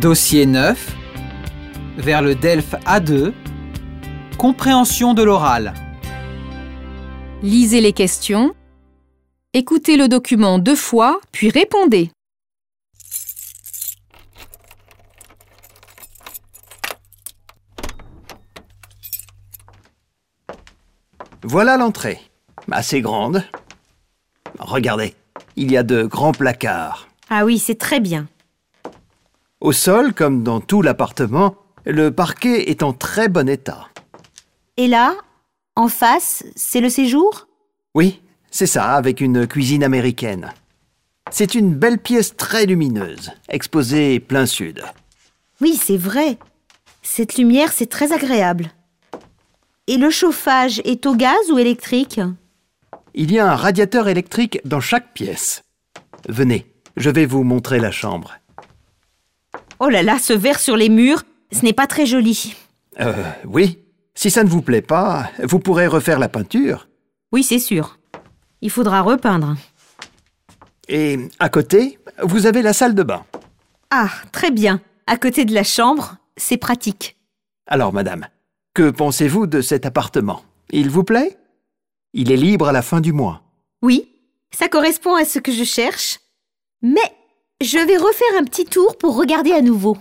Dossier 9. Vers le DELF A2. Compréhension de l'oral. Lisez les questions. Écoutez le document deux fois, puis répondez. Voilà l'entrée. Assez grande. Regardez, il y a de grands placards. Ah oui, c'est très bien. Au sol, comme dans tout l'appartement, le parquet est en très bon état. Et là, en face, c'est le séjour? Oui, c'est ça, avec une cuisine américaine. C'est une belle pièce très lumineuse, exposée plein sud. Oui, c'est vrai. Cette lumière, c'est très agréable. Et le chauffage est au gaz ou électrique? Il y a un radiateur électrique dans chaque pièce. Venez, je vais vous montrer la chambre. Oh là là, ce verre sur les murs, ce n'est pas très joli. Euh, oui. Si ça ne vous plaît pas, vous pourrez refaire la peinture. Oui, c'est sûr. Il faudra repeindre. Et à côté, vous avez la salle de bain. Ah, très bien. À côté de la chambre, c'est pratique. Alors, madame, que pensez-vous de cet appartement? Il vous plaît? Il est libre à la fin du mois. Oui, ça correspond à ce que je cherche. Mais je vais refaire un petit tour pour regarder à nouveau.